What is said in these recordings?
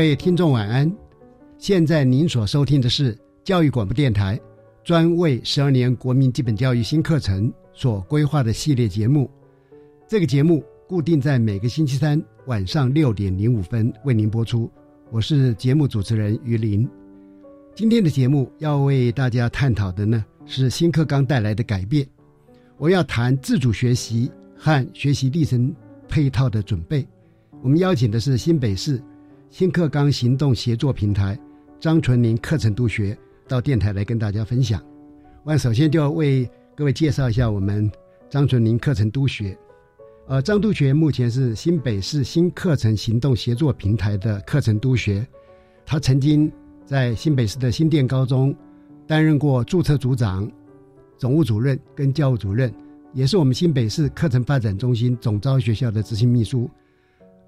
各位听众晚安，现在您所收听的是教育广播电台专为十二年国民基本教育新课程所规划的系列节目。这个节目固定在每个星期三晚上六点零五分为您播出。我是节目主持人于林。今天的节目要为大家探讨的呢是新课纲带来的改变。我要谈自主学习和学习历程配套的准备。我们邀请的是新北市。新课纲行动协作平台张纯林课程督学到电台来跟大家分享。我首先就要为各位介绍一下我们张纯林课程督学。呃，张督学目前是新北市新课程行动协作平台的课程督学。他曾经在新北市的新店高中担任过注册组长、总务主任跟教务主任，也是我们新北市课程发展中心总招学校的执行秘书。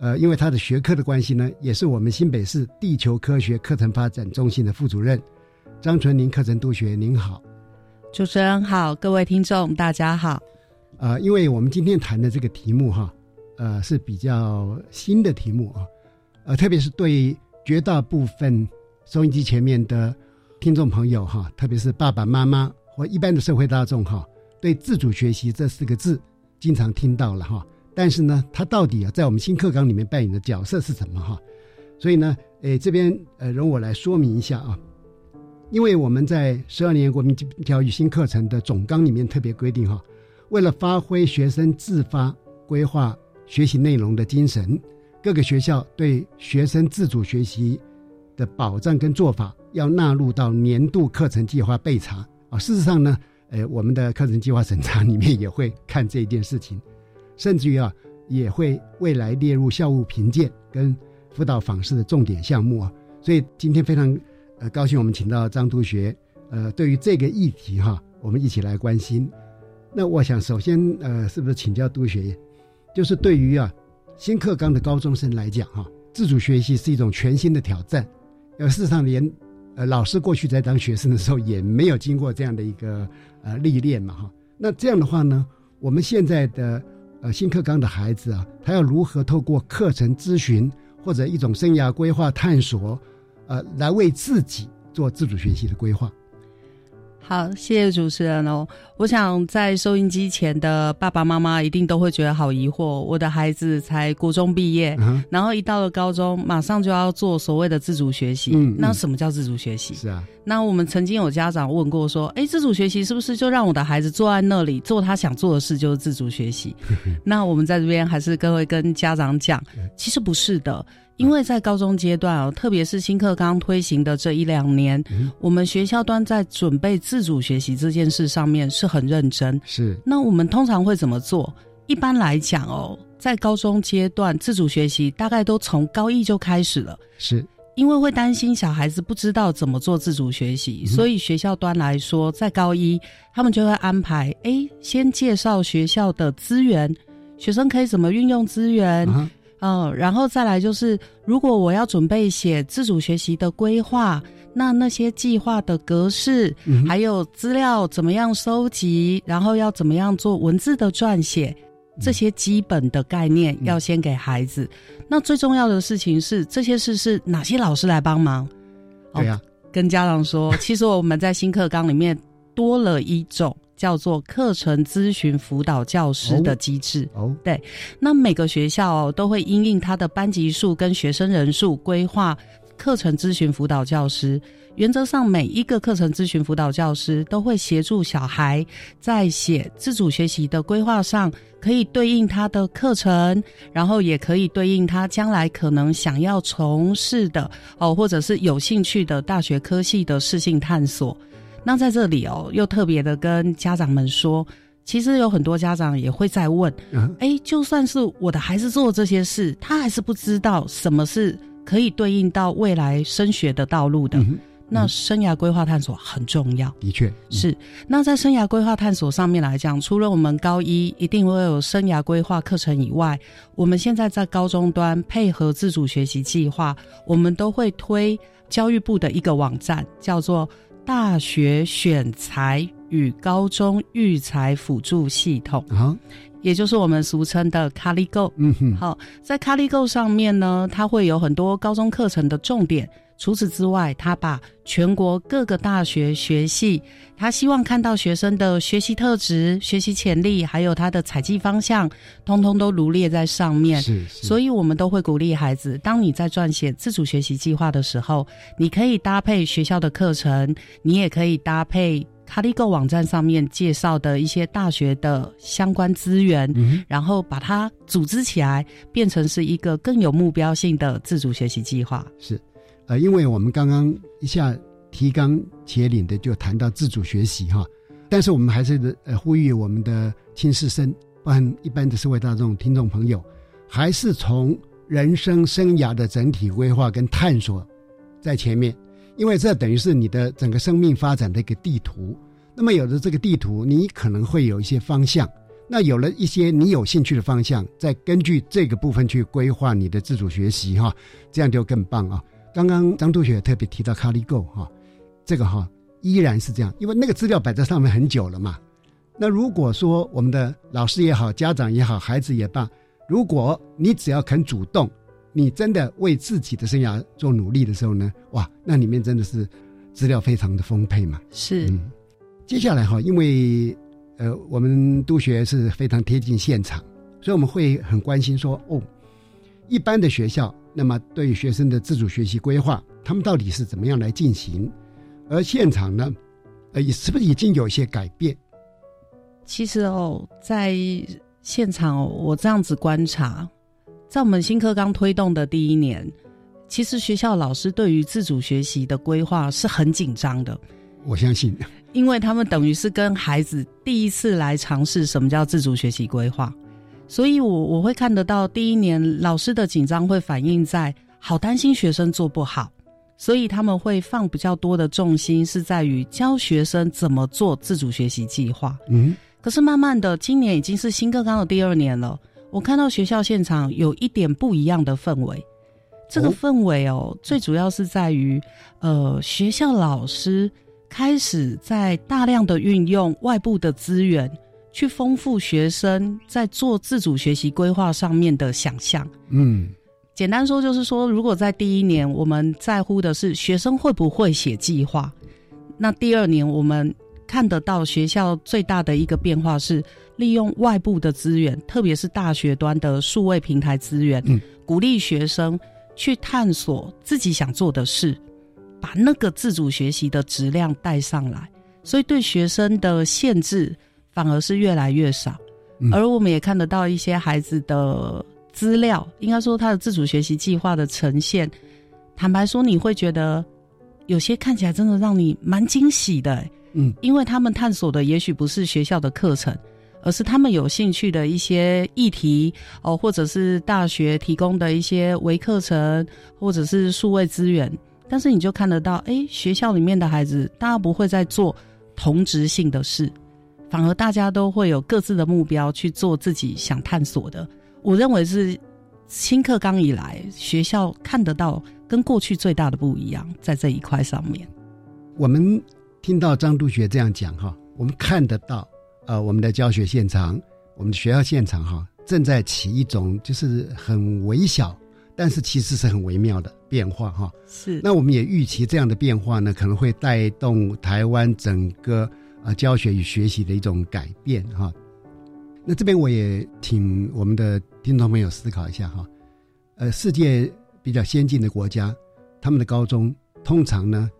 呃，因为他的学科的关系呢，也是我们新北市地球科学课程发展中心的副主任张纯林课程督学，您好，主持人好，各位听众大家好。呃，因为我们今天谈的这个题目哈，呃是比较新的题目啊，呃，特别是对绝大部分收音机前面的听众朋友哈，特别是爸爸妈妈或一般的社会大众哈，对自主学习这四个字经常听到了哈。但是呢，它到底啊，在我们新课纲里面扮演的角色是什么哈？所以呢，诶，这边呃，容我来说明一下啊。因为我们在十二年国民教育新课程的总纲里面特别规定哈，为了发挥学生自发规划学习内容的精神，各个学校对学生自主学习的保障跟做法要纳入到年度课程计划备查啊。事实上呢，诶，我们的课程计划审查里面也会看这一件事情。甚至于啊，也会未来列入校务评鉴跟辅导访视的重点项目啊。所以今天非常呃高兴，我们请到张督学，呃，对于这个议题哈，我们一起来关心。那我想首先呃，是不是请教督学，就是对于啊新课纲的高中生来讲哈，自主学习是一种全新的挑战。呃，事实上连呃老师过去在当学生的时候也没有经过这样的一个呃历练嘛哈。那这样的话呢，我们现在的呃，新课纲的孩子啊，他要如何透过课程咨询或者一种生涯规划探索，呃，来为自己做自主学习的规划？好，谢谢主持人哦。我想在收音机前的爸爸妈妈一定都会觉得好疑惑：我的孩子才国中毕业，然后一到了高中，马上就要做所谓的自主学习。那什么叫自主学习？是啊。那我们曾经有家长问过说：“哎，自主学习是不是就让我的孩子坐在那里做他想做的事就是自主学习？” 那我们在这边还是各位跟家长讲，其实不是的。因为在高中阶段哦，特别是新课纲推行的这一两年，我们学校端在准备自主学习这件事上面是很认真。是，那我们通常会怎么做？一般来讲哦，在高中阶段自主学习大概都从高一就开始了。是，因为会担心小孩子不知道怎么做自主学习，所以学校端来说，在高一他们就会安排：哎，先介绍学校的资源，学生可以怎么运用资源。嗯，然后再来就是，如果我要准备写自主学习的规划，那那些计划的格式，还有资料怎么样收集，然后要怎么样做文字的撰写，这些基本的概念要先给孩子。那最重要的事情是，这些事是哪些老师来帮忙？对呀，跟家长说，其实我们在新课纲里面多了一种。叫做课程咨询辅导教师的机制哦，对，那每个学校都会因应他的班级数跟学生人数规划课程咨询辅导教师。原则上，每一个课程咨询辅导教师都会协助小孩在写自主学习的规划上，可以对应他的课程，然后也可以对应他将来可能想要从事的哦，或者是有兴趣的大学科系的适性探索。那在这里哦，又特别的跟家长们说，其实有很多家长也会在问，哎，就算是我的孩子做这些事，他还是不知道什么是可以对应到未来升学的道路的。那生涯规划探索很重要，的确是。那在生涯规划探索上面来讲，除了我们高一一定会有生涯规划课程以外，我们现在在高中端配合自主学习计划，我们都会推教育部的一个网站，叫做。大学选材与高中育才辅助系统。啊，也就是我们俗称的 CaliGo。嗯哼，好，在 CaliGo 上面呢，它会有很多高中课程的重点。除此之外，他把全国各个大学学系，他希望看到学生的学习特质、学习潜力，还有他的采集方向，通通都罗列在上面。是，所以我们都会鼓励孩子，当你在撰写自主学习计划的时候，你可以搭配学校的课程，你也可以搭配卡利购网站上面介绍的一些大学的相关资源，然后把它组织起来，变成是一个更有目标性的自主学习计划。是。呃，因为我们刚刚一下提纲挈领的就谈到自主学习哈，但是我们还是呃呼吁我们的青师生，包含一般的社会大众听众朋友，还是从人生生涯的整体规划跟探索在前面，因为这等于是你的整个生命发展的一个地图。那么有了这个地图，你可能会有一些方向，那有了一些你有兴趣的方向，再根据这个部分去规划你的自主学习哈，这样就更棒啊。刚刚张同学特别提到卡利 Go 哈，这个哈依然是这样，因为那个资料摆在上面很久了嘛。那如果说我们的老师也好，家长也好，孩子也罢，如果你只要肯主动，你真的为自己的生涯做努力的时候呢，哇，那里面真的是资料非常的丰沛嘛。是。嗯，接下来哈，因为呃，我们督学是非常贴近现场，所以我们会很关心说，哦，一般的学校。那么，对于学生的自主学习规划，他们到底是怎么样来进行？而现场呢，呃，是不是已经有一些改变？其实哦，在现场，我这样子观察，在我们新课刚推动的第一年，其实学校老师对于自主学习的规划是很紧张的。我相信，因为他们等于是跟孩子第一次来尝试什么叫自主学习规划。所以，我我会看得到第一年老师的紧张会反映在好担心学生做不好，所以他们会放比较多的重心是在于教学生怎么做自主学习计划。嗯，可是慢慢的，今年已经是新课纲的第二年了，我看到学校现场有一点不一样的氛围。这个氛围哦，最主要是在于，呃，学校老师开始在大量的运用外部的资源。去丰富学生在做自主学习规划上面的想象。嗯，简单说就是说，如果在第一年我们在乎的是学生会不会写计划，那第二年我们看得到学校最大的一个变化是利用外部的资源，特别是大学端的数位平台资源，鼓励学生去探索自己想做的事，把那个自主学习的质量带上来。所以对学生的限制。反而是越来越少，而我们也看得到一些孩子的资料，应该说他的自主学习计划的呈现。坦白说，你会觉得有些看起来真的让你蛮惊喜的，嗯，因为他们探索的也许不是学校的课程，而是他们有兴趣的一些议题哦，或者是大学提供的一些微课程，或者是数位资源。但是你就看得到，哎，学校里面的孩子，大家不会再做同质性的事。反而大家都会有各自的目标去做自己想探索的，我认为是新课纲以来，学校看得到跟过去最大的不一样，在这一块上面。我们听到张督学这样讲哈，我们看得到，呃，我们的教学现场，我们的学校现场哈，正在起一种就是很微小，但是其实是很微妙的变化哈。是。那我们也预期这样的变化呢，可能会带动台湾整个啊教学与学习的一种改变哈。那这边我也请我们的听众朋友思考一下哈，呃，世界比较先进的国家，他们的高中通常呢，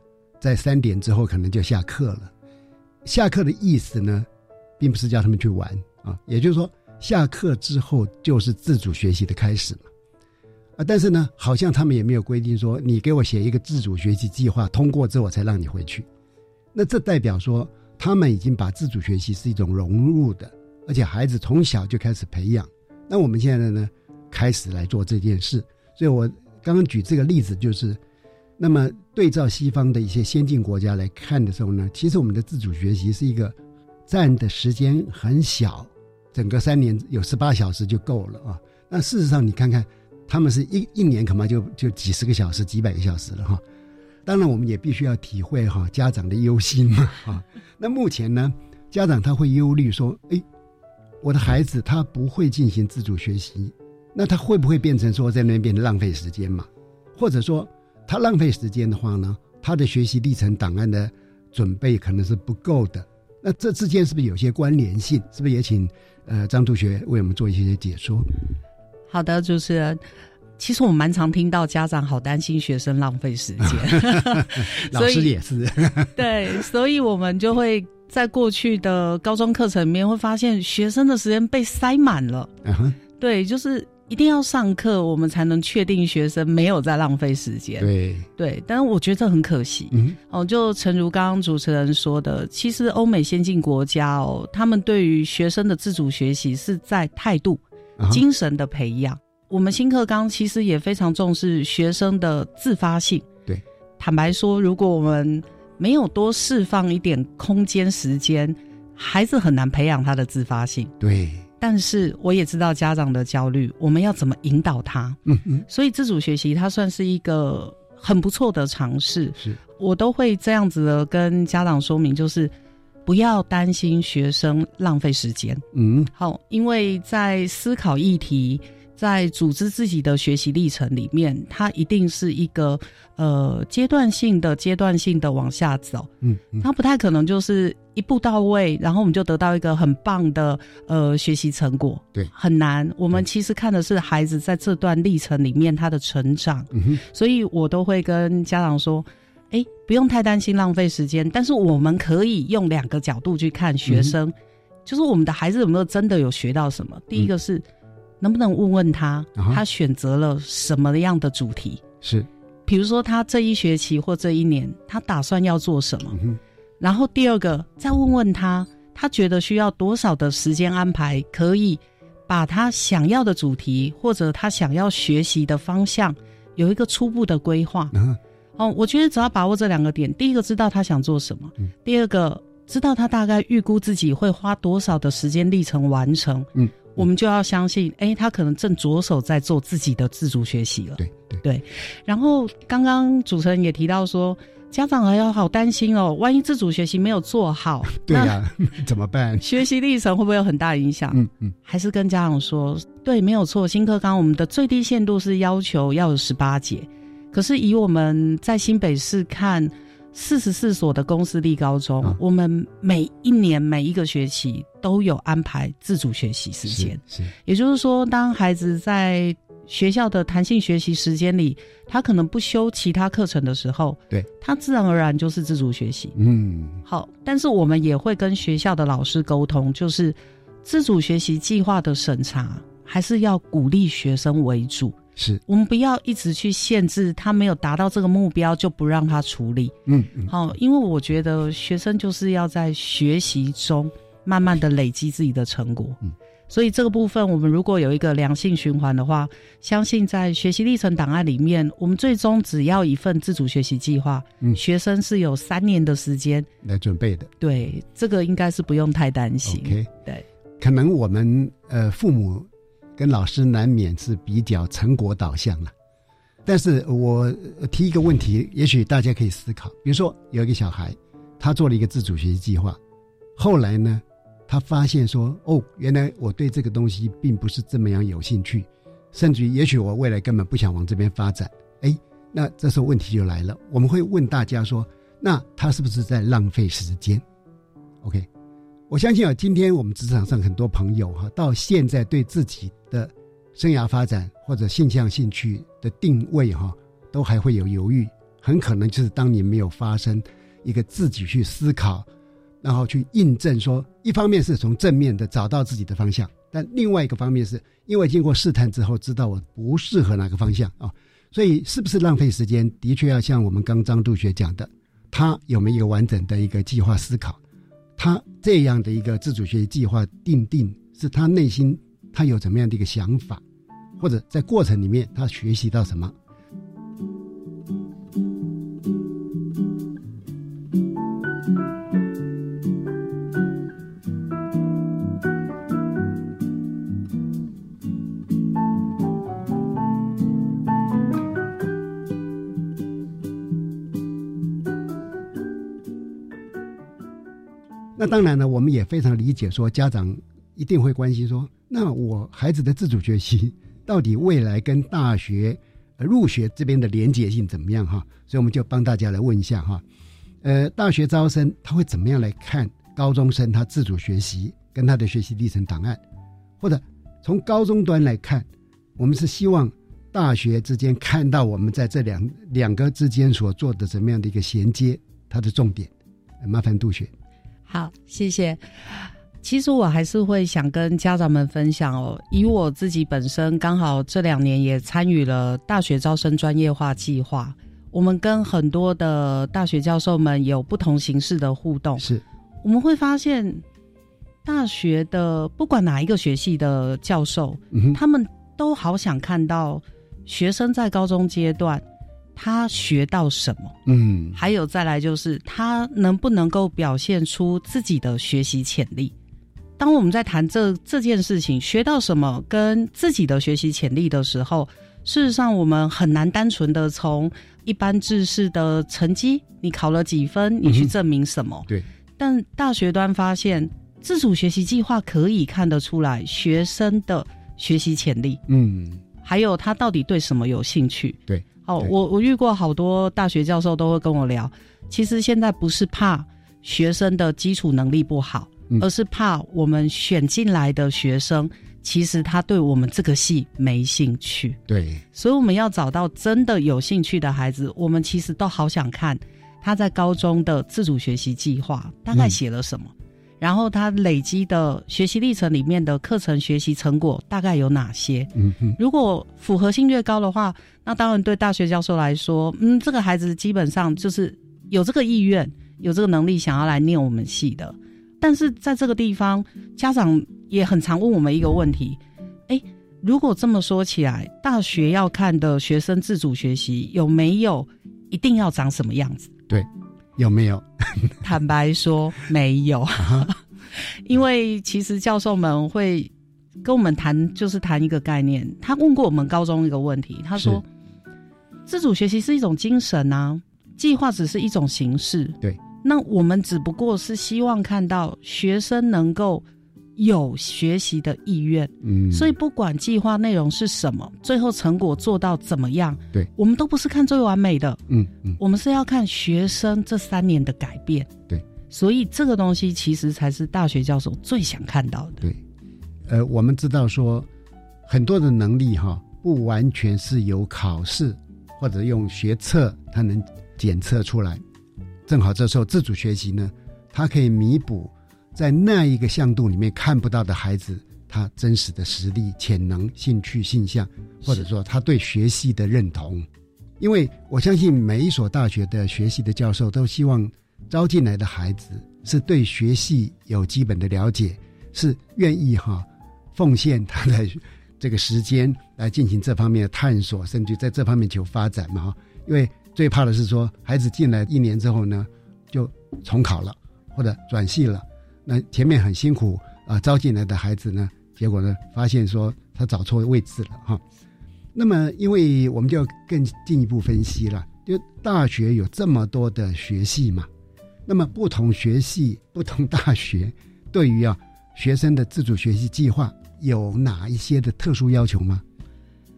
在三点之后可能就下课了。下课的意思呢，并不是叫他们去玩啊，也就是说，下课之后就是自主学习的开始嘛。啊，但是呢，好像他们也没有规定说，你给我写一个自主学习计划，通过之后我才让你回去。那这代表说，他们已经把自主学习是一种融入的。而且孩子从小就开始培养，那我们现在呢，开始来做这件事。所以我刚刚举这个例子，就是那么对照西方的一些先进国家来看的时候呢，其实我们的自主学习是一个占的时间很小，整个三年有十八小时就够了啊。那事实上你看看，他们是一一年恐怕就就几十个小时、几百个小时了哈。当然，我们也必须要体会哈家长的忧心嘛 啊。那目前呢，家长他会忧虑说，哎。我的孩子他不会进行自主学习，那他会不会变成说在那边浪费时间嘛？或者说他浪费时间的话呢，他的学习历程档案的准备可能是不够的。那这之间是不是有些关联性？是不是也请呃张同学为我们做一些解说？好的，主持人，其实我们蛮常听到家长好担心学生浪费时间，老师也是。对，所以我们就会。在过去的高中课程里面，会发现学生的时间被塞满了。对，就是一定要上课，我们才能确定学生没有在浪费时间。对对，但是我觉得这很可惜。嗯，哦，就诚如刚刚主持人说的，其实欧美先进国家哦，他们对于学生的自主学习是在态度、精神的培养。我们新课纲其实也非常重视学生的自发性。对，坦白说，如果我们没有多释放一点空间时间，孩子很难培养他的自发性。对，但是我也知道家长的焦虑，我们要怎么引导他？嗯嗯，所以自主学习它算是一个很不错的尝试。是我都会这样子的跟家长说明，就是不要担心学生浪费时间。嗯，好，因为在思考议题。在组织自己的学习历程里面，它一定是一个呃阶段性的、阶段性的往下走。嗯，它不太可能就是一步到位，然后我们就得到一个很棒的呃学习成果。对，很难。我们其实看的是孩子在这段历程里面他的成长。嗯哼，所以我都会跟家长说：，哎，不用太担心浪费时间，但是我们可以用两个角度去看学生，就是我们的孩子有没有真的有学到什么。第一个是。能不能问问他，他选择了什么样的主题？是，比如说他这一学期或这一年，他打算要做什么？然后第二个，再问问他，他觉得需要多少的时间安排，可以把他想要的主题或者他想要学习的方向有一个初步的规划。哦，我觉得只要把握这两个点，第一个知道他想做什么，第二个知道他大概预估自己会花多少的时间历程完成。嗯。我们就要相信，哎，他可能正着手在做自己的自主学习了。对对。然后刚刚主持人也提到说，家长还要好担心哦，万一自主学习没有做好，对呀，怎么办？学习历程会不会有很大影响？嗯嗯。还是跟家长说，对，没有错。新课纲我们的最低限度是要求要有十八节，可是以我们在新北市看。四十四所的公私立高中，我们每一年每一个学期都有安排自主学习时间。是，也就是说，当孩子在学校的弹性学习时间里，他可能不修其他课程的时候，对，他自然而然就是自主学习。嗯，好，但是我们也会跟学校的老师沟通，就是自主学习计划的审查还是要鼓励学生为主。是我们不要一直去限制他没有达到这个目标就不让他处理。嗯嗯，好，因为我觉得学生就是要在学习中慢慢的累积自己的成果。嗯，所以这个部分我们如果有一个良性循环的话，相信在学习历程档案里面，我们最终只要一份自主学习计划，嗯，学生是有三年的时间来准备的。对，这个应该是不用太担心。OK，对，可能我们呃父母。跟老师难免是比较成果导向了。但是我提一个问题，也许大家可以思考，比如说有一个小孩，他做了一个自主学习计划，后来呢，他发现说，哦，原来我对这个东西并不是这么样有兴趣，甚至于也许我未来根本不想往这边发展。哎，那这时候问题就来了，我们会问大家说，那他是不是在浪费时间？OK，我相信啊，今天我们职场上很多朋友哈，到现在对自己的生涯发展或者性向兴趣的定位哈，都还会有犹豫，很可能就是当你没有发生一个自己去思考，然后去印证说，一方面是从正面的找到自己的方向，但另外一个方面是因为经过试探之后，知道我不适合哪个方向啊，所以是不是浪费时间？的确要像我们刚张杜学讲的，他有没有一个完整的一个计划思考？他这样的一个自主学习计划定定，是他内心他有怎么样的一个想法，或者在过程里面他学习到什么？那当然呢，我们也非常理解，说家长一定会关心说，那我孩子的自主学习到底未来跟大学入学这边的连结性怎么样哈？所以我们就帮大家来问一下哈，呃，大学招生他会怎么样来看高中生他自主学习跟他的学习历程档案，或者从高中端来看，我们是希望大学之间看到我们在这两两个之间所做的怎么样的一个衔接，它的重点，麻烦杜雪。好，谢谢。其实我还是会想跟家长们分享哦，以我自己本身刚好这两年也参与了大学招生专业化计划，我们跟很多的大学教授们有不同形式的互动。是，我们会发现，大学的不管哪一个学系的教授，他们都好想看到学生在高中阶段。他学到什么？嗯，还有再来就是他能不能够表现出自己的学习潜力？当我们在谈这这件事情，学到什么跟自己的学习潜力的时候，事实上我们很难单纯的从一般知识的成绩，你考了几分，你去证明什么？对。但大学端发现，自主学习计划可以看得出来学生的学习潜力。嗯，还有他到底对什么有兴趣？对。哦，我我遇过好多大学教授都会跟我聊，其实现在不是怕学生的基础能力不好，而是怕我们选进来的学生，其实他对我们这个系没兴趣。对，所以我们要找到真的有兴趣的孩子，我们其实都好想看他在高中的自主学习计划大概写了什么。然后他累积的学习历程里面的课程学习成果大概有哪些？嗯哼，如果符合性越高的话，那当然对大学教授来说，嗯，这个孩子基本上就是有这个意愿、有这个能力想要来念我们系的。但是在这个地方，家长也很常问我们一个问题：哎，如果这么说起来，大学要看的学生自主学习有没有一定要长什么样子？对。有没有？坦白说没有，因为其实教授们会跟我们谈，就是谈一个概念。他问过我们高中一个问题，他说：“自主学习是一种精神啊，计划只是一种形式。对，那我们只不过是希望看到学生能够。”有学习的意愿，嗯，所以不管计划内容是什么，最后成果做到怎么样，对，我们都不是看最完美的，嗯嗯，我们是要看学生这三年的改变，对，所以这个东西其实才是大学教授最想看到的，对，呃，我们知道说很多的能力哈，不完全是由考试或者用学测它能检测出来，正好这时候自主学习呢，它可以弥补。在那一个向度里面看不到的孩子，他真实的实力、潜能、兴趣、性向，或者说他对学习的认同，因为我相信每一所大学的学习的教授都希望招进来的孩子是对学系有基本的了解，是愿意哈奉献他的这个时间来进行这方面的探索，甚至在这方面求发展嘛哈。因为最怕的是说孩子进来一年之后呢，就重考了或者转系了。那前面很辛苦啊，招进来的孩子呢，结果呢，发现说他找错位置了哈。那么，因为我们就要更进一步分析了，就大学有这么多的学系嘛，那么不同学系、不同大学对于啊学生的自主学习计划有哪一些的特殊要求吗？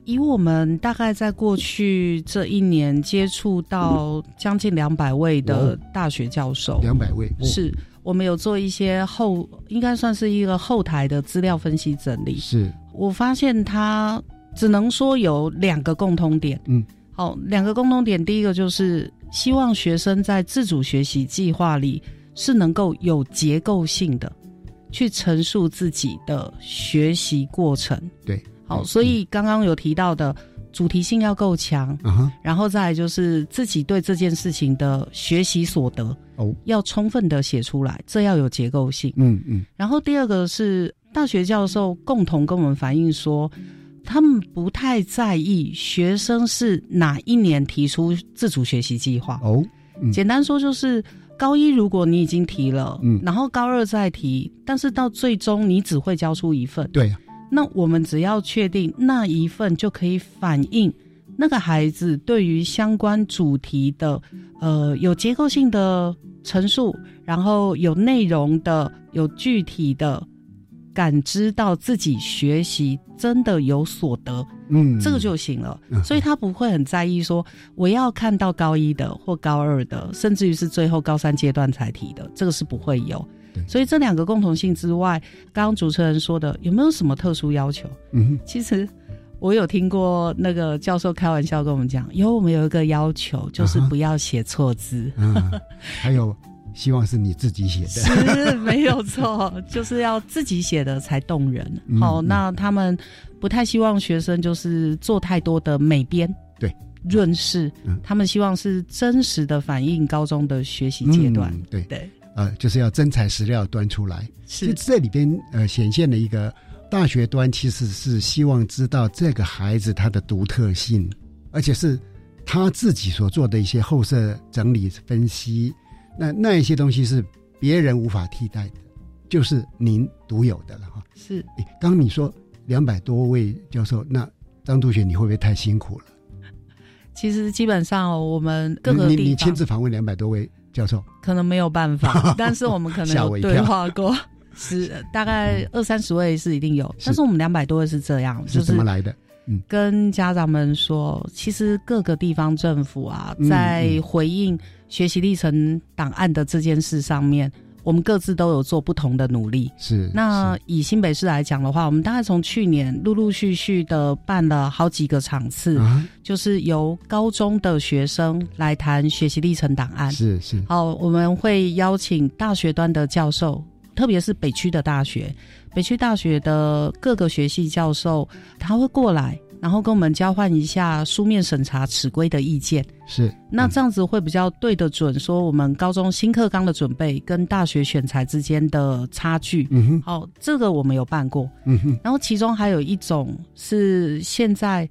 以我们大概在过去这一年接触到将近两百位的大学教授，两百位是我们有做一些后，应该算是一个后台的资料分析整理。是我发现他只能说有两个共通点，嗯，好，两个共通点，第一个就是希望学生在自主学习计划里是能够有结构性的去陈述自己的学习过程，对。好，所以刚刚有提到的主题性要够强，然后再来就是自己对这件事情的学习所得哦，要充分的写出来，这要有结构性。嗯嗯。然后第二个是大学教授共同跟我们反映说，他们不太在意学生是哪一年提出自主学习计划哦。简单说就是高一如果你已经提了，嗯，然后高二再提，但是到最终你只会交出一份，对。那我们只要确定那一份就可以反映那个孩子对于相关主题的，呃，有结构性的陈述，然后有内容的、有具体的感知到自己学习真的有所得，嗯，这个就行了。所以他不会很在意说我要看到高一的或高二的，甚至于是最后高三阶段才提的，这个是不会有。所以这两个共同性之外，刚刚主持人说的有没有什么特殊要求？嗯，其实我有听过那个教授开玩笑跟我们讲，有我们有一个要求，就是不要写错字。嗯，还有希望是你自己写的，是没有错，就是要自己写的才动人。好，那他们不太希望学生就是做太多的美编，对，润饰，他们希望是真实的反映高中的学习阶段。对对。呃，就是要真材实料端出来。是这里边呃显现了一个大学端其实是希望知道这个孩子他的独特性，而且是他自己所做的一些后设整理分析。那那一些东西是别人无法替代的，就是您独有的了哈。是。刚你说两百多位教授，那张督学你会不会太辛苦了？其实基本上我们各个地方，你你亲自访问两百多位。教授。可能没有办法，但是我们可能有对话过，是大概二三十位是一定有，但是我们两百多位是这样，是怎么来的？嗯，跟家长们说，其实各个地方政府啊，在回应学习历程档案的这件事上面。我们各自都有做不同的努力。是。那以新北市来讲的话，我们大概从去年陆陆续续的办了好几个场次，就是由高中的学生来谈学习历程档案。是是。好，我们会邀请大学端的教授，特别是北区的大学，北区大学的各个学系教授，他会过来。然后跟我们交换一下书面审查尺规的意见，是那这样子会比较对得准，说我们高中新课纲的准备跟大学选材之间的差距。嗯哼，好，这个我们有办过。嗯哼，然后其中还有一种是现在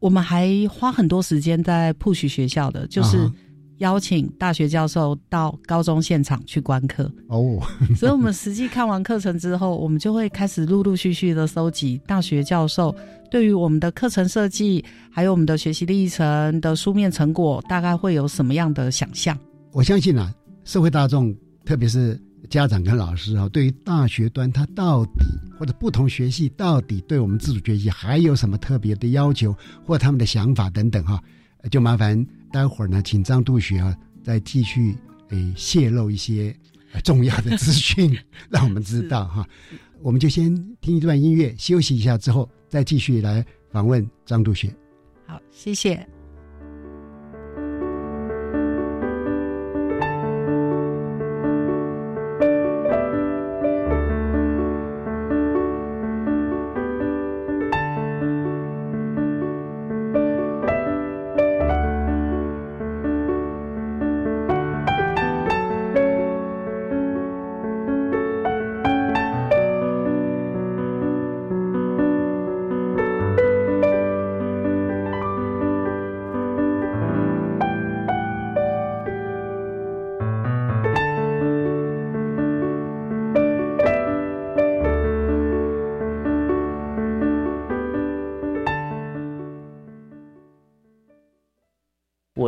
我们还花很多时间在 push 学校的，就是。邀请大学教授到高中现场去观课哦，所以我们实际看完课程之后，我们就会开始陆陆续续的搜集大学教授对于我们的课程设计，还有我们的学习历程的书面成果，大概会有什么样的想象？我相信啊，社会大众，特别是家长跟老师啊，对于大学端他到底或者不同学系到底对我们自主学习还有什么特别的要求，或他们的想法等等哈，就麻烦。待会儿呢，请张督学啊，再继续诶泄露一些重要的资讯，让我们知道 哈。我们就先听一段音乐，休息一下之后，再继续来访问张督学。好，谢谢。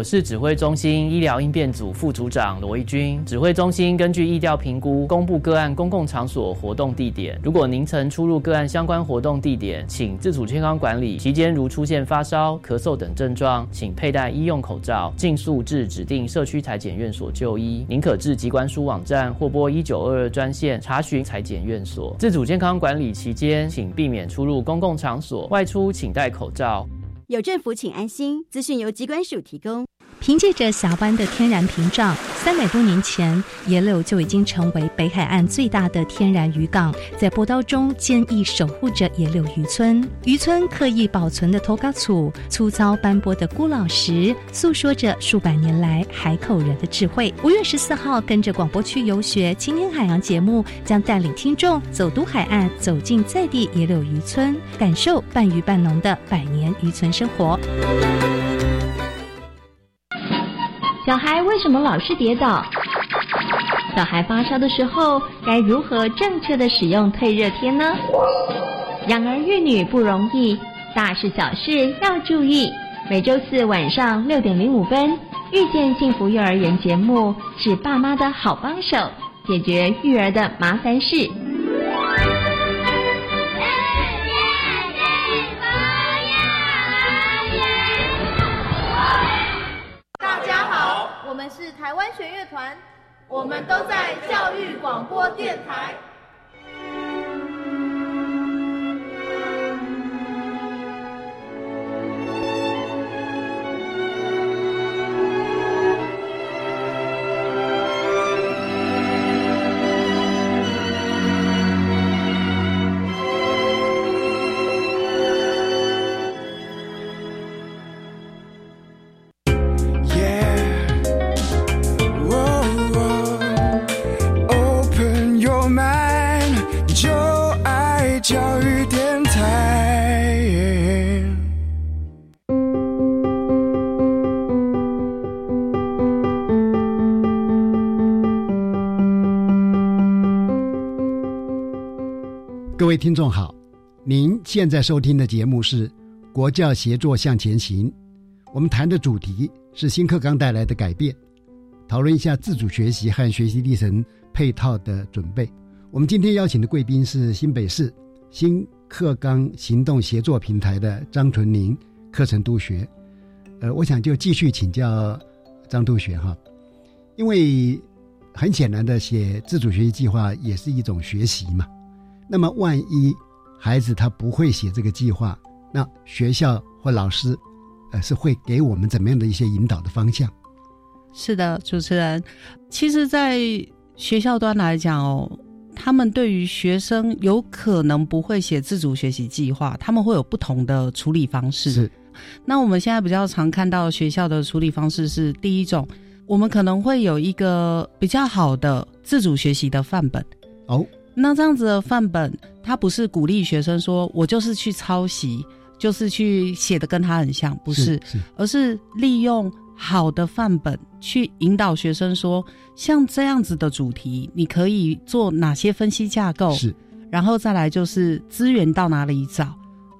我是指挥中心医疗应变组副组长罗义军。指挥中心根据疫调评估，公布个案公共场所活动地点。如果您曾出入个案相关活动地点，请自主健康管理。期间如出现发烧、咳嗽等症状，请佩戴医用口罩，尽速至指定社区裁检院所就医。您可至机关署网站或拨一九二二专线查询裁检院所。自主健康管理期间，请避免出入公共场所，外出请戴口罩。有政府，请安心。资讯由机关署提供。凭借着峡湾的天然屏障，三百多年前，野柳就已经成为北海岸最大的天然渔港，在波涛中坚毅守护着野柳渔村。渔村刻意保存的托嘎土，粗糙斑驳的孤老石，诉说着数百年来海口人的智慧。五月十四号，跟着广播区游学今天海洋节目，将带领听众走读海岸，走进在地野柳渔村，感受半渔半农的百年渔村生活。小孩为什么老是跌倒？小孩发烧的时候该如何正确的使用退热贴呢？养儿育女不容易，大事小事要注意。每周四晚上六点零五分，遇见幸福幼儿园节目是爸妈的好帮手，解决育儿的麻烦事。台湾弦乐团，我们都在教育广播电台。各位听众好，您现在收听的节目是《国教协作向前行》，我们谈的主题是新课纲带来的改变，讨论一下自主学习和学习历程配套的准备。我们今天邀请的贵宾是新北市新课纲行动协作平台的张纯宁课程督学。呃，我想就继续请教张督学哈，因为很显然的写自主学习计划也是一种学习嘛。那么，万一孩子他不会写这个计划，那学校或老师，呃，是会给我们怎么样的一些引导的方向？是的，主持人，其实，在学校端来讲哦，他们对于学生有可能不会写自主学习计划，他们会有不同的处理方式。是，那我们现在比较常看到学校的处理方式是：第一种，我们可能会有一个比较好的自主学习的范本。哦。那这样子的范本，他不是鼓励学生说“我就是去抄袭，就是去写的跟他很像”，不是，而是利用好的范本去引导学生说，像这样子的主题，你可以做哪些分析架构，是，然后再来就是资源到哪里找，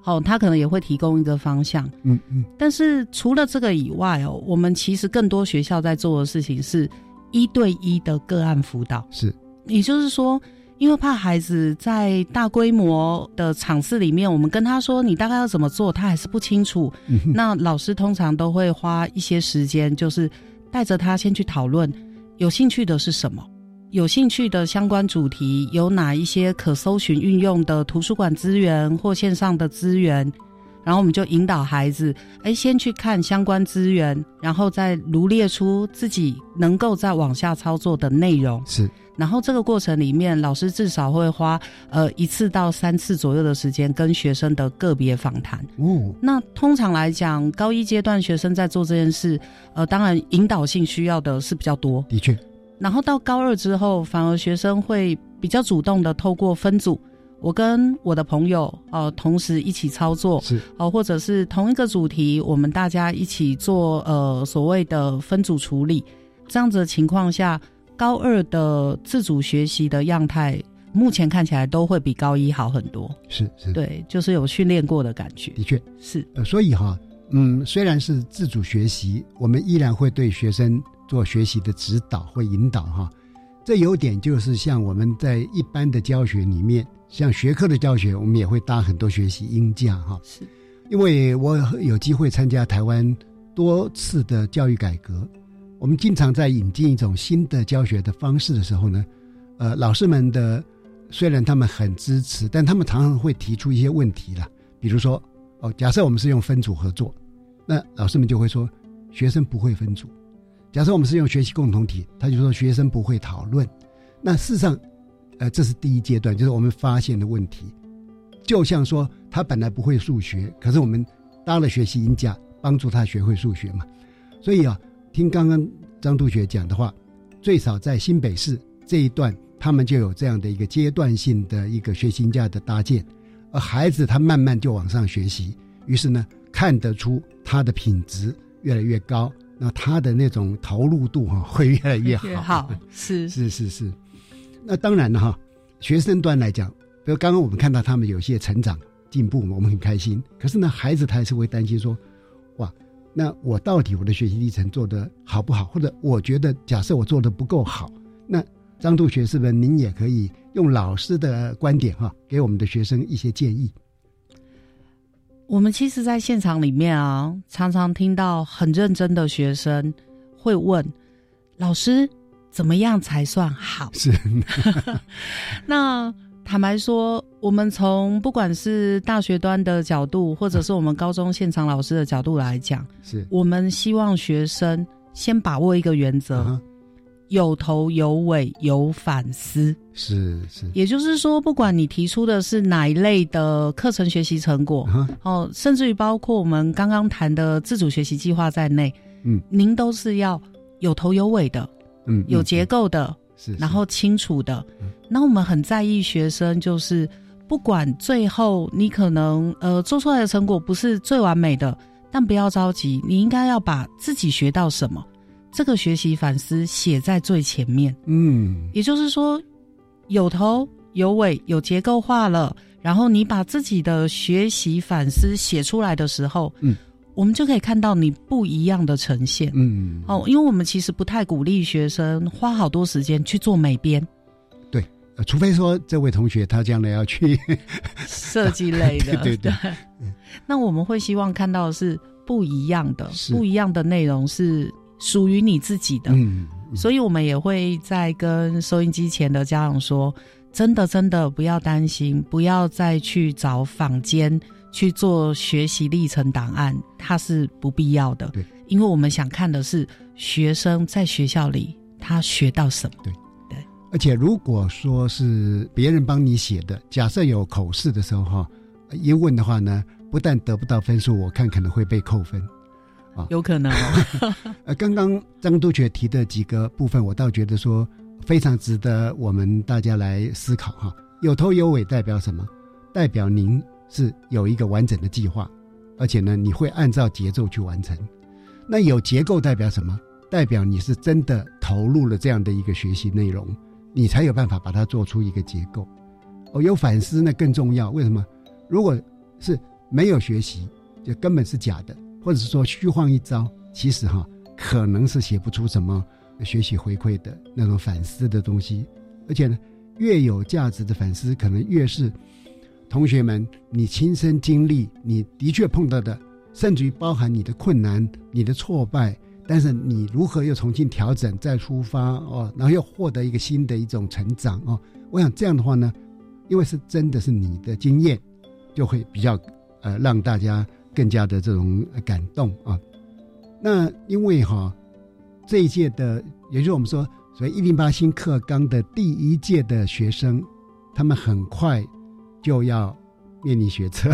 哦，他可能也会提供一个方向，嗯嗯。但是除了这个以外哦，我们其实更多学校在做的事情是一对一的个案辅导，是，也就是说。因为怕孩子在大规模的场次里面，我们跟他说你大概要怎么做，他还是不清楚。那老师通常都会花一些时间，就是带着他先去讨论有兴趣的是什么，有兴趣的相关主题有哪一些可搜寻运用的图书馆资源或线上的资源，然后我们就引导孩子，哎，先去看相关资源，然后再罗列出自己能够再往下操作的内容。是。然后这个过程里面，老师至少会花呃一次到三次左右的时间跟学生的个别访谈。哦，那通常来讲，高一阶段学生在做这件事，呃，当然引导性需要的是比较多。的确。然后到高二之后，反而学生会比较主动的透过分组，我跟我的朋友哦同时一起操作，是哦，或者是同一个主题，我们大家一起做呃所谓的分组处理，这样子的情况下。高二的自主学习的样态，目前看起来都会比高一好很多。是是，对，就是有训练过的感觉。的确是。呃，所以哈，嗯，虽然是自主学习，我们依然会对学生做学习的指导或引导哈。这有点就是像我们在一般的教学里面，像学科的教学，我们也会搭很多学习音架哈。是，因为我有机会参加台湾多次的教育改革，我们经常在引进一种新的教学的方式的时候呢，呃，老师们的虽然他们很支持，但他们常常会提出一些问题了，比如说。哦，假设我们是用分组合作，那老师们就会说学生不会分组；假设我们是用学习共同体，他就说学生不会讨论。那事实上，呃，这是第一阶段，就是我们发现的问题。就像说他本来不会数学，可是我们搭了学习音架，帮助他学会数学嘛。所以啊，听刚刚张同学讲的话，最少在新北市这一段，他们就有这样的一个阶段性的一个学习音架的搭建。而孩子他慢慢就往上学习，于是呢，看得出他的品质越来越高，那他的那种投入度哈会越来越好。好，是是是是。那当然了哈，学生端来讲，比如刚刚我们看到他们有些成长进步，我们很开心。可是呢，孩子他还是会担心说，哇，那我到底我的学习历程做的好不好？或者我觉得假设我做的不够好，那张同学是不是您也可以？用老师的观点哈，给我们的学生一些建议。我们其实，在现场里面啊，常常听到很认真的学生会问老师：“怎么样才算好？”是。那坦白说，我们从不管是大学端的角度，或者是我们高中现场老师的角度来讲，是我们希望学生先把握一个原则。有头有尾有反思，是是，也就是说，不管你提出的是哪一类的课程学习成果，哦，甚至于包括我们刚刚谈的自主学习计划在内，嗯，您都是要有头有尾的，嗯，有结构的，是，然后清楚的。那我们很在意学生，就是不管最后你可能呃做出来的成果不是最完美的，但不要着急，你应该要把自己学到什么。这个学习反思写在最前面，嗯，也就是说，有头有尾有结构化了，然后你把自己的学习反思写出来的时候，嗯，我们就可以看到你不一样的呈现，嗯，哦，因为我们其实不太鼓励学生花好多时间去做美编，对，除非说这位同学他将来要去 设计类的，对对，那我们会希望看到的是不一样的，不一样的内容是。属于你自己的，嗯，所以我们也会在跟收音机前的家长说：真的，真的不要担心，不要再去找坊间去做学习历程档案，它是不必要的。对，因为我们想看的是学生在学校里他学到什么。对对，而且如果说是别人帮你写的，假设有口试的时候哈，一问的话呢，不但得不到分数，我看可能会被扣分。啊，有可能。呃，刚刚张督学提的几个部分，我倒觉得说非常值得我们大家来思考哈。有头有尾代表什么？代表您是有一个完整的计划，而且呢，你会按照节奏去完成。那有结构代表什么？代表你是真的投入了这样的一个学习内容，你才有办法把它做出一个结构。哦，有反思那更重要。为什么？如果是没有学习，就根本是假的。或者是说虚晃一招，其实哈可能是写不出什么学习回馈的那种反思的东西，而且呢，越有价值的反思，可能越是同学们你亲身经历，你的确碰到的，甚至于包含你的困难、你的挫败，但是你如何又重新调整、再出发哦，然后又获得一个新的一种成长哦，我想这样的话呢，因为是真的是你的经验，就会比较呃让大家。更加的这种感动啊！那因为哈这一届的，也就是我们说，所谓一零八新课纲的第一届的学生，他们很快就要面临学测。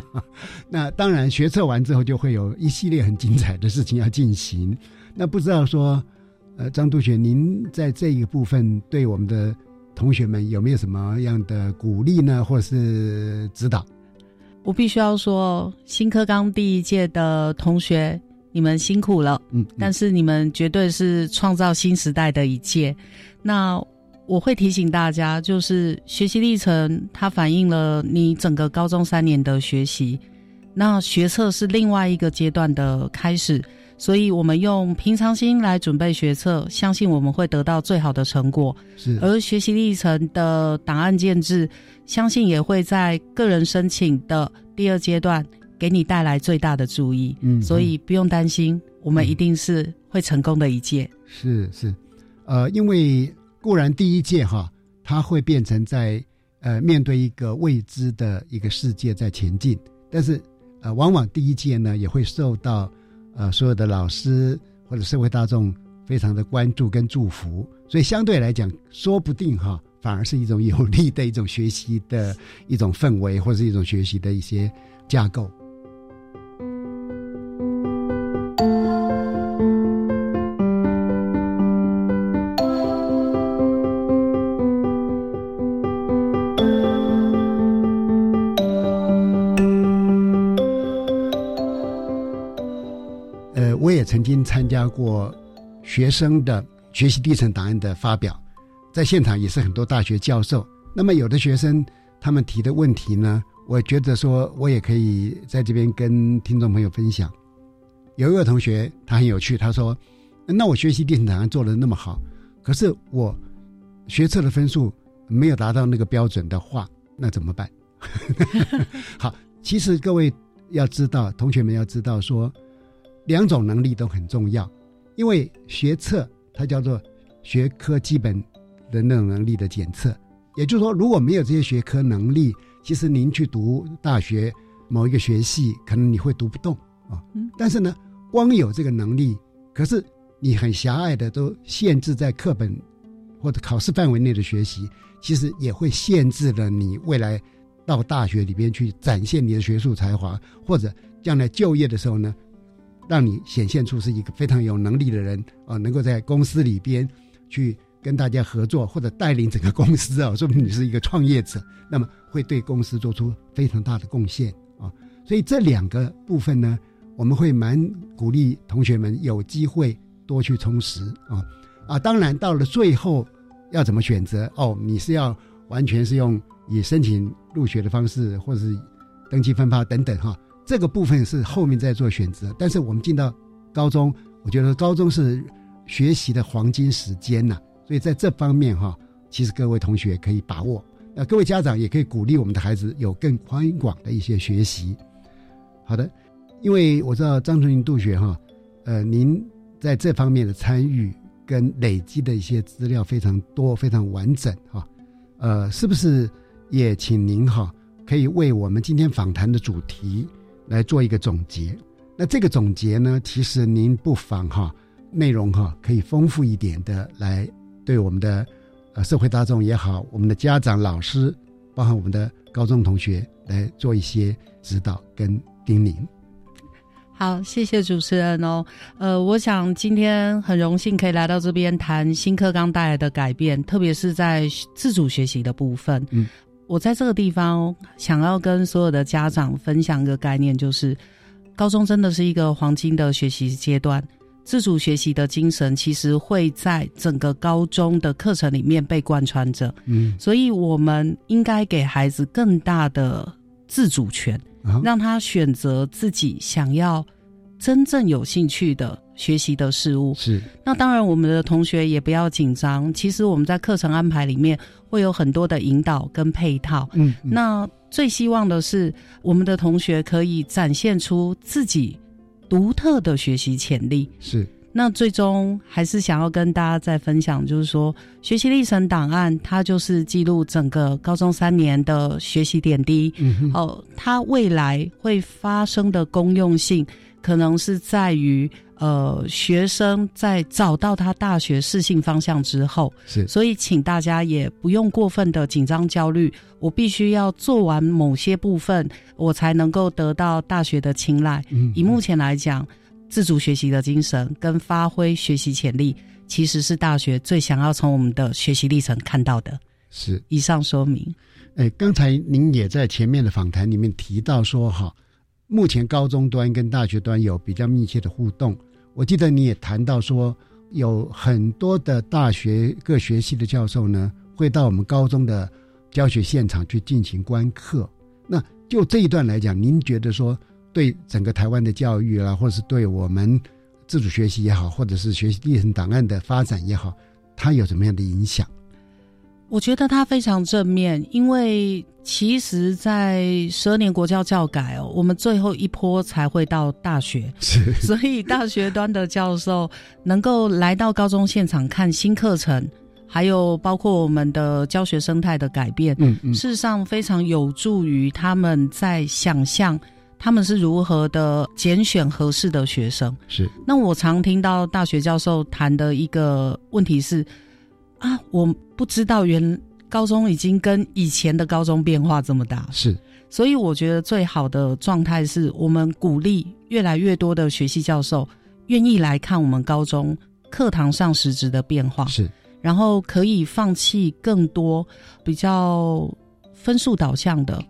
那当然，学测完之后就会有一系列很精彩的事情要进行。那不知道说，呃，张督学，您在这一个部分对我们的同学们有没有什么样的鼓励呢，或者是指导？我必须要说，新科纲第一届的同学，你们辛苦了。嗯，但是你们绝对是创造新时代的一届。那我会提醒大家，就是学习历程，它反映了你整个高中三年的学习。那学测是另外一个阶段的开始，所以我们用平常心来准备学测，相信我们会得到最好的成果。是，而学习历程的档案建制，相信也会在个人申请的第二阶段给你带来最大的注意。嗯，所以不用担心，我们一定是会成功的一届。是是，呃，因为固然第一届哈，它会变成在呃面对一个未知的一个世界在前进，但是。呃，往往第一届呢也会受到呃所有的老师或者社会大众非常的关注跟祝福，所以相对来讲，说不定哈反而是一种有利的一种学习的一种氛围，或者是一种学习的一些架构。过学生的学习历程档案的发表，在现场也是很多大学教授。那么有的学生他们提的问题呢，我觉得说我也可以在这边跟听众朋友分享。有一位同学他很有趣，他说：“那我学习历程档案做的那么好，可是我学测的分数没有达到那个标准的话，那怎么办？” 好，其实各位要知道，同学们要知道说。两种能力都很重要，因为学测它叫做学科基本的那种能力的检测，也就是说，如果没有这些学科能力，其实您去读大学某一个学系，可能你会读不动啊。但是呢，光有这个能力，可是你很狭隘的都限制在课本或者考试范围内的学习，其实也会限制了你未来到大学里边去展现你的学术才华，或者将来就业的时候呢。让你显现出是一个非常有能力的人啊，能够在公司里边去跟大家合作，或者带领整个公司啊，说明你是一个创业者，那么会对公司做出非常大的贡献啊。所以这两个部分呢，我们会蛮鼓励同学们有机会多去充实啊啊。当然到了最后要怎么选择哦，你是要完全是用以申请入学的方式，或者是登记分发等等哈。这个部分是后面再做选择，但是我们进到高中，我觉得高中是学习的黄金时间呐，所以在这方面哈，其实各位同学可以把握，那各位家长也可以鼓励我们的孩子有更宽广的一些学习。好的，因为我知道张春林杜学哈，呃，您在这方面的参与跟累积的一些资料非常多，非常完整哈，呃，是不是也请您哈可以为我们今天访谈的主题？来做一个总结，那这个总结呢，其实您不妨哈，内容哈可以丰富一点的来对我们的呃社会大众也好，我们的家长、老师，包含我们的高中同学来做一些指导跟叮咛。好，谢谢主持人哦。呃，我想今天很荣幸可以来到这边谈新课纲带来的改变，特别是在自主学习的部分。嗯。我在这个地方想要跟所有的家长分享一个概念，就是高中真的是一个黄金的学习阶段，自主学习的精神其实会在整个高中的课程里面被贯穿着。嗯，所以我们应该给孩子更大的自主权，让他选择自己想要真正有兴趣的。学习的事物是，那当然我们的同学也不要紧张。其实我们在课程安排里面会有很多的引导跟配套。嗯，那最希望的是我们的同学可以展现出自己独特的学习潜力。是，那最终还是想要跟大家再分享，就是说学习历程档案，它就是记录整个高中三年的学习点滴。嗯，哦，它未来会发生的功用性，可能是在于。呃，学生在找到他大学适性方向之后，是，所以请大家也不用过分的紧张焦虑。我必须要做完某些部分，我才能够得到大学的青睐。嗯，以目前来讲，自主学习的精神跟发挥学习潜力，其实是大学最想要从我们的学习历程看到的。是，以上说明。哎，刚才您也在前面的访谈里面提到说，哈，目前高中端跟大学端有比较密切的互动。我记得你也谈到说，有很多的大学各学系的教授呢，会到我们高中的教学现场去进行观课。那就这一段来讲，您觉得说，对整个台湾的教育啊，或者是对我们自主学习也好，或者是学习历程档案的发展也好，它有什么样的影响？我觉得他非常正面，因为其实，在十二年国教教改哦，我们最后一波才会到大学，所以大学端的教授能够来到高中现场看新课程，还有包括我们的教学生态的改变，嗯嗯，事实上非常有助于他们在想象他们是如何的拣选合适的学生。是，那我常听到大学教授谈的一个问题是。啊，我不知道原高中已经跟以前的高中变化这么大，是，所以我觉得最好的状态是我们鼓励越来越多的学习教授愿意来看我们高中课堂上实质的变化，是，然后可以放弃更多比较分数导向的，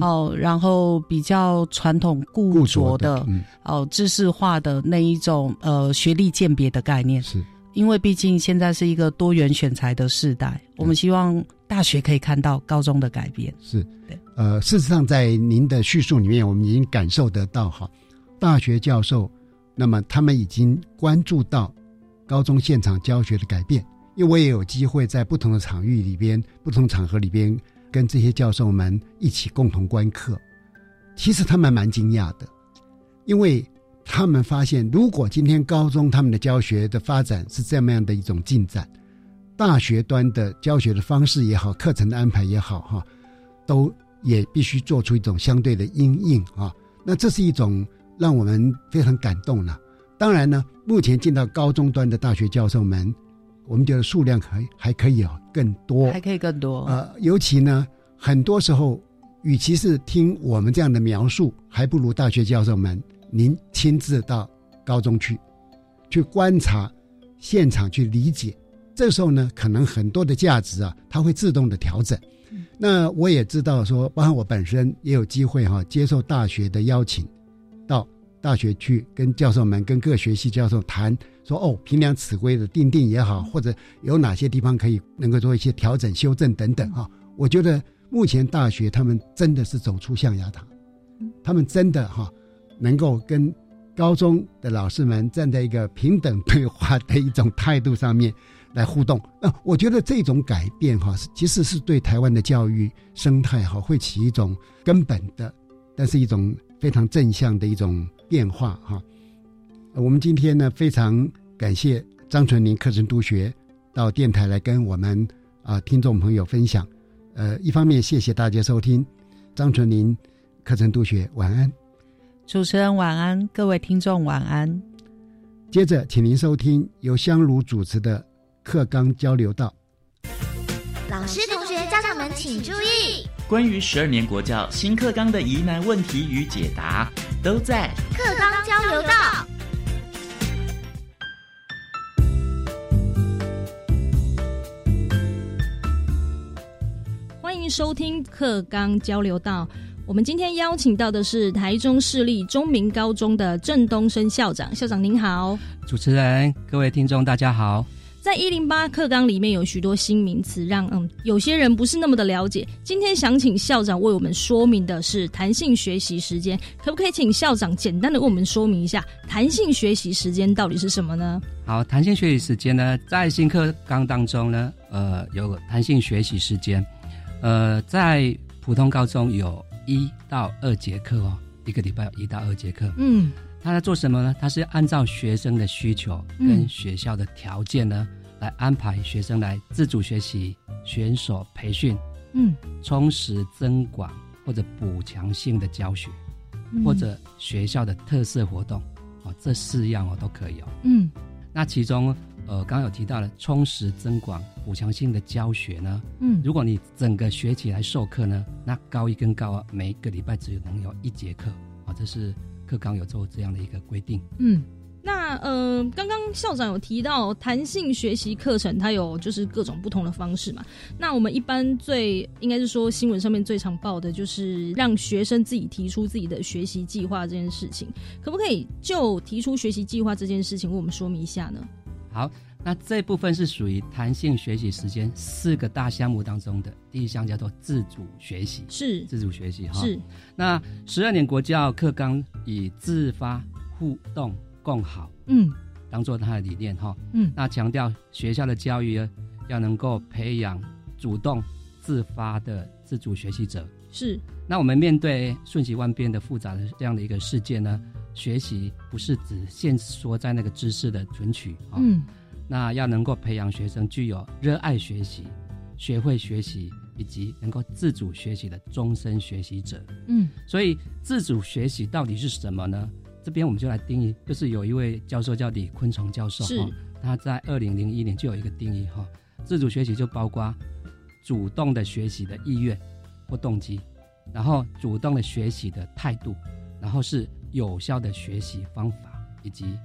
哦，然后比较传统固着的，哦，知识化的那一种呃学历鉴别的概念。是。因为毕竟现在是一个多元选材的时代，我们希望大学可以看到高中的改变。是，对，呃，事实上，在您的叙述里面，我们已经感受得到哈，大学教授，那么他们已经关注到高中现场教学的改变。因为我也有机会在不同的场域里边、不同场合里边，跟这些教授们一起共同观课，其实他们蛮惊讶的，因为。他们发现，如果今天高中他们的教学的发展是这么样的一种进展，大学端的教学的方式也好，课程的安排也好，哈，都也必须做出一种相对的因应啊。那这是一种让我们非常感动了。当然呢，目前进到高中端的大学教授们，我们觉得数量还还可以啊，更多，还可以更多。呃，尤其呢，很多时候，与其是听我们这样的描述，还不如大学教授们。您亲自到高中去，去观察现场，去理解。这时候呢，可能很多的价值啊，它会自动的调整。那我也知道说，包括我本身也有机会哈，接受大学的邀请，到大学去跟教授们、跟各学系教授谈，说哦，平量此规的定定也好，或者有哪些地方可以能够做一些调整、修正等等啊。我觉得目前大学他们真的是走出象牙塔，他们真的哈。能够跟高中的老师们站在一个平等对话的一种态度上面来互动，那我觉得这种改变哈，其实是对台湾的教育生态哈会起一种根本的，但是一种非常正向的一种变化哈。我们今天呢非常感谢张纯林课程督学到电台来跟我们啊听众朋友分享，呃，一方面谢谢大家收听张纯林课程督学，晚安。主持人晚安，各位听众晚安。接着，请您收听由香炉主持的课纲交流道。老师、同学、家长们请注意，关于十二年国教新课纲的疑难问题与解答，都在课纲交流道。欢迎收听课纲交流道。我们今天邀请到的是台中市立中明高中的郑东升校长，校长您好。主持人，各位听众，大家好。在一零八课纲里面有许多新名词，让嗯有些人不是那么的了解。今天想请校长为我们说明的是弹性学习时间，可不可以请校长简单的为我们说明一下弹性学习时间到底是什么呢？好，弹性学习时间呢，在新课纲当中呢，呃，有弹性学习时间，呃，在普通高中有。一到二节课哦，一个礼拜有一到二节课。嗯，他在做什么呢？他是按照学生的需求跟学校的条件呢，来安排学生来自主学习、选手培训、嗯，充实增广或者补强性的教学，或者学校的特色活动，哦，这四样哦都可以哦。嗯，那其中。呃，刚刚有提到了充实增广补强性的教学呢。嗯，如果你整个学期来授课呢，那高一跟高二每一个礼拜只能有一节课啊，这是课纲有做这样的一个规定。嗯，那呃，刚刚校长有提到弹性学习课程，它有就是各种不同的方式嘛。那我们一般最应该是说新闻上面最常报的就是让学生自己提出自己的学习计划这件事情，可不可以就提出学习计划这件事情为我们说明一下呢？好，那这部分是属于弹性学习时间四个大项目当中的第一项，叫做自主学习，是自主学习哈。是。那十二年国教课纲以自发、互动、共好，嗯，当做它的理念哈。嗯。那强调学校的教育要能够培养主动、自发的自主学习者。是。那我们面对瞬息万变的复杂的这样的一个世界呢，学习不是只限缩在那个知识的存取啊。嗯。那要能够培养学生具有热爱学习、学会学习以及能够自主学习的终身学习者。嗯，所以自主学习到底是什么呢？这边我们就来定义，就是有一位教授叫李昆虫教授哈，他在二零零一年就有一个定义哈，自主学习就包括主动的学习的意愿或动机，然后主动的学习的态度，然后是有效的学习方法以及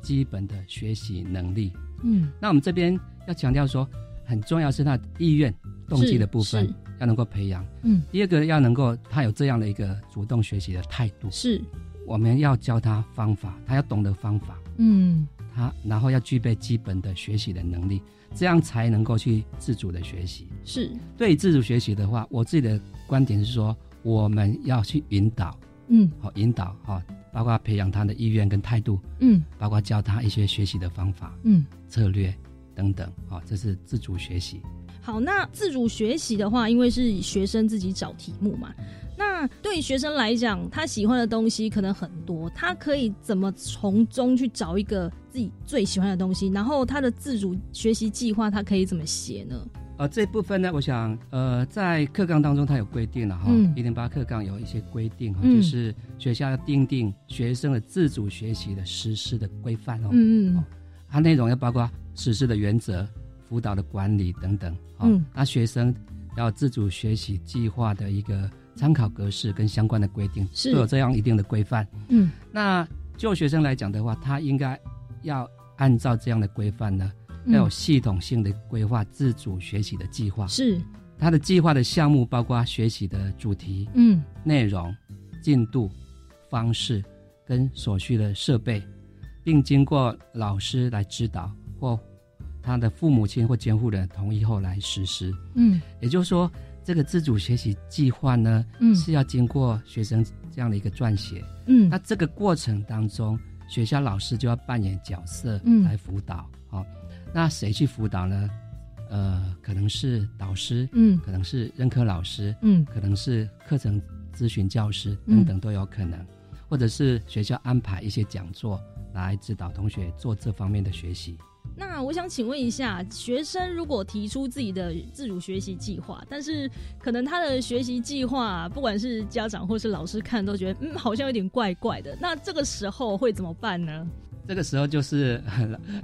基本的学习能力。嗯，那我们这边要强调说，很重要是他意愿、动机的部分要能够培养。嗯，第二个要能够他有这样的一个主动学习的态度。是，我们要教他方法，他要懂得方法。嗯，他然后要具备基本的学习的能力，这样才能够去自主的学习。是，对自主学习的话，我自己的观点是说，我们要去引导。嗯，好，引导哈。包括培养他的意愿跟态度，嗯，包括教他一些学习的方法，嗯，策略等等，啊，这是自主学习。好，那自主学习的话，因为是学生自己找题目嘛，那对学生来讲，他喜欢的东西可能很多，他可以怎么从中去找一个自己最喜欢的东西？然后他的自主学习计划，他可以怎么写呢？呃，这部分呢，我想，呃，在课纲当中，它有规定了哈，一零八课纲有一些规定哈，就是学校要定定学生的自主学习的实施的规范哦，嗯嗯，它内容要包括实施的原则、辅导的管理等等，嗯，那学生要自主学习计划的一个参考格式跟相关的规定，是。都有这样一定的规范，嗯，那就学生来讲的话，他应该要按照这样的规范呢。要有系统性的规划自主学习的计划，是。他的计划的项目包括学习的主题、嗯。内容、进度、方式跟所需的设备，并经过老师来指导或他的父母亲或监护人同意后来实施。嗯，也就是说，这个自主学习计划呢，嗯，是要经过学生这样的一个撰写。嗯，那这个过程当中，学校老师就要扮演角色，嗯，来辅导，好。那谁去辅导呢？呃，可能是导师，嗯，可能是任课老师，嗯，可能是课程咨询教师等等都有可能，或者是学校安排一些讲座来指导同学做这方面的学习。那我想请问一下，学生如果提出自己的自主学习计划，但是可能他的学习计划，不管是家长或是老师看都觉得，嗯，好像有点怪怪的。那这个时候会怎么办呢？这个时候就是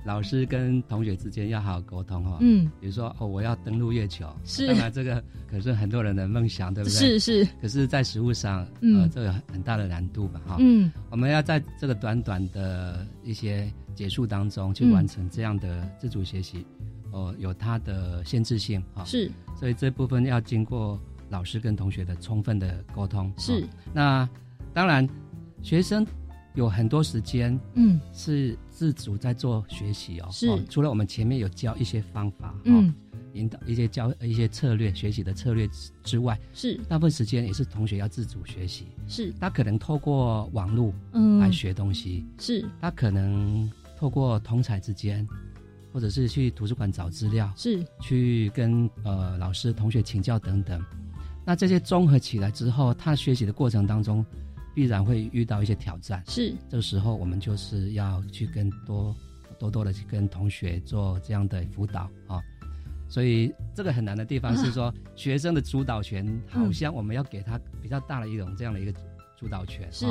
老师跟同学之间要好好沟通哈，嗯，比如说哦，我要登陆月球，是，当然这个可是很多人的梦想，对不对？是是，可是，在实物上，嗯，呃，这个很大的难度吧，哈，嗯，我们要在这个短短的一些结束当中去完成这样的自主学习，哦，有它的限制性哈，是，所以这部分要经过老师跟同学的充分的沟通，是，那当然学生。有很多时间，嗯，是自主在做学习哦。是，除了我们前面有教一些方法，嗯，引导一些教一些策略学习的策略之外，是大部分时间也是同学要自主学习。是，他可能透过网络，嗯，来学东西。是，他可能透过同才之间，或者是去图书馆找资料，是，去跟呃老师、同学请教等等。那这些综合起来之后，他学习的过程当中。必然会遇到一些挑战，是。这个时候我们就是要去跟多多多的去跟同学做这样的辅导啊，所以这个很难的地方 是说，学生的主导权好像我们要给他比较大的一种这样的一个主导权，是，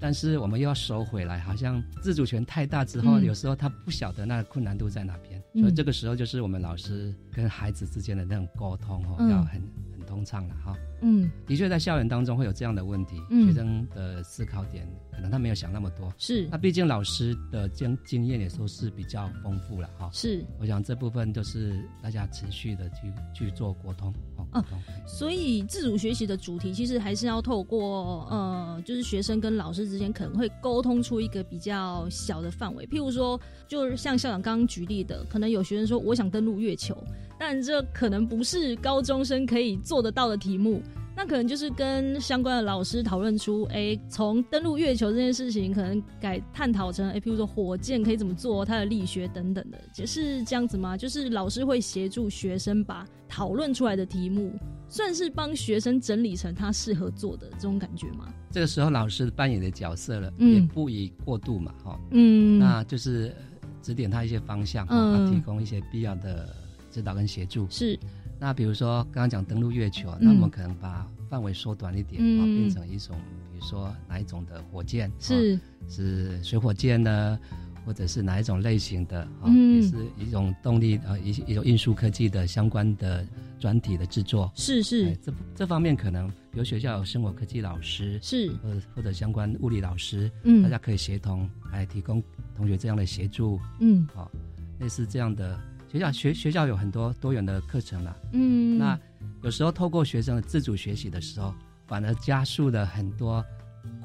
但是我们又要收回来，好像自主权太大之后，有时候他不晓得那个困难度在哪边，所以这个时候就是我们老师跟孩子之间的那种沟通哦，要很。通畅了哈，嗯，的确在校园当中会有这样的问题，学生的思考点可能他没有想那么多，是，那毕竟老师的经经验也都是比较丰富了哈，是，我想这部分都是大家持续的去去做沟通哦，哦，所以自主学习的主题其实还是要透过呃，就是学生跟老师之间可能会沟通出一个比较小的范围。譬如说，就是像校长刚刚举例的，可能有学生说我想登陆月球，但这可能不是高中生可以做得到的题目。那可能就是跟相关的老师讨论出，哎，从登陆月球这件事情，可能改探讨成，哎，譬如说火箭可以怎么做，它的力学等等的，是这样子吗？就是老师会协助学生把讨论出来的题目，算是帮学生整理成他适合做的这种感觉吗？这个时候老师扮演的角色了，也不宜过度嘛，哈，嗯，那就是指点他一些方向，嗯，提供一些必要的指导跟协助，是。那比如说刚刚讲登陆月球，那我们可能把范围缩短一点啊，变成一种，比如说哪一种的火箭是。是水火箭呢，或者是哪一种类型的啊，也是一种动力呃一一种运输科技的相关的专题的制作。是是。这这方面可能比如学校有生活科技老师是。或者或者相关物理老师，嗯，大家可以协同来提供同学这样的协助，嗯，好，类似这样的。学校学学校有很多多元的课程了，嗯，那有时候透过学生的自主学习的时候，反而加速了很多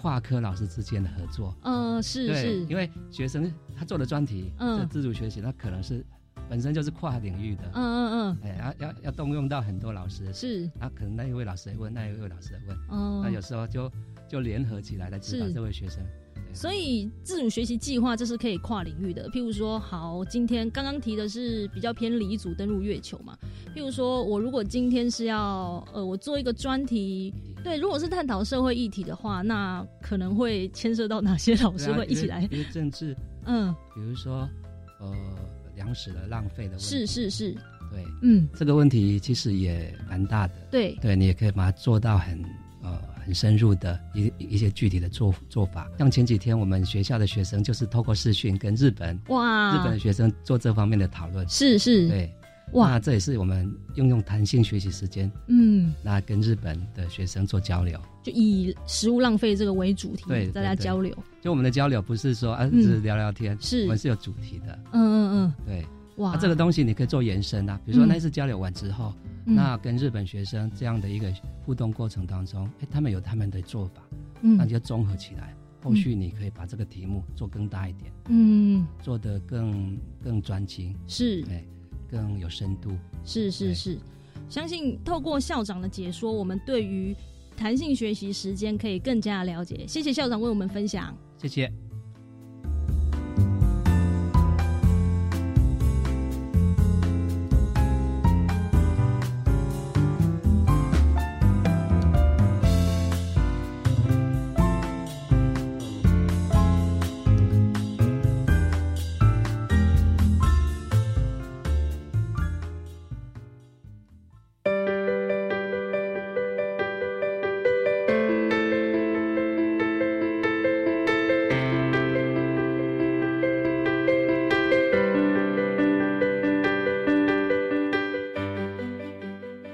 跨科老师之间的合作。嗯，是是，因为学生他做的专题，嗯，自主学习，那可能是本身就是跨领域的，嗯嗯嗯，哎，要要要动用到很多老师，是，那可能那一位老师问，那一位老师问，哦，那有时候就就联合起来来指导这位学生。所以自主学习计划这是可以跨领域的，譬如说，好，今天刚刚提的是比较偏离组登陆月球嘛。譬如说，我如果今天是要呃，我做一个专题，对，如果是探讨社会议题的话，那可能会牵涉到哪些老师会一起来？因为政治，嗯，比如说呃，粮食的浪费的问题，是是是，对，嗯，这个问题其实也蛮大的，对，对你也可以把它做到很呃。很深入的一一些具体的做做法，像前几天我们学校的学生就是透过视讯跟日本哇日本的学生做这方面的讨论，是是，对。哇，这也是我们运用弹性学习时间，嗯，那跟日本的学生做交流，就以食物浪费这个为主题，对大家交流。就我们的交流不是说啊只是聊聊天，是。我们是有主题的，嗯嗯嗯，对，哇，这个东西你可以做延伸啊，比如说那次交流完之后。那跟日本学生这样的一个互动过程当中，哎，他们有他们的做法，嗯，那就综合起来，后续你可以把这个题目做更大一点，嗯，做得更更专精，是，哎，更有深度，是是是，相信透过校长的解说，我们对于弹性学习时间可以更加了解。谢谢校长为我们分享，谢谢。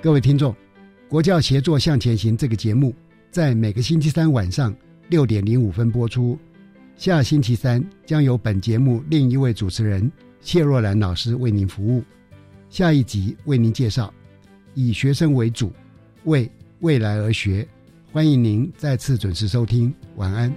各位听众，国教协作向前行这个节目在每个星期三晚上六点零五分播出。下星期三将由本节目另一位主持人谢若兰老师为您服务。下一集为您介绍以学生为主，为未来而学。欢迎您再次准时收听。晚安。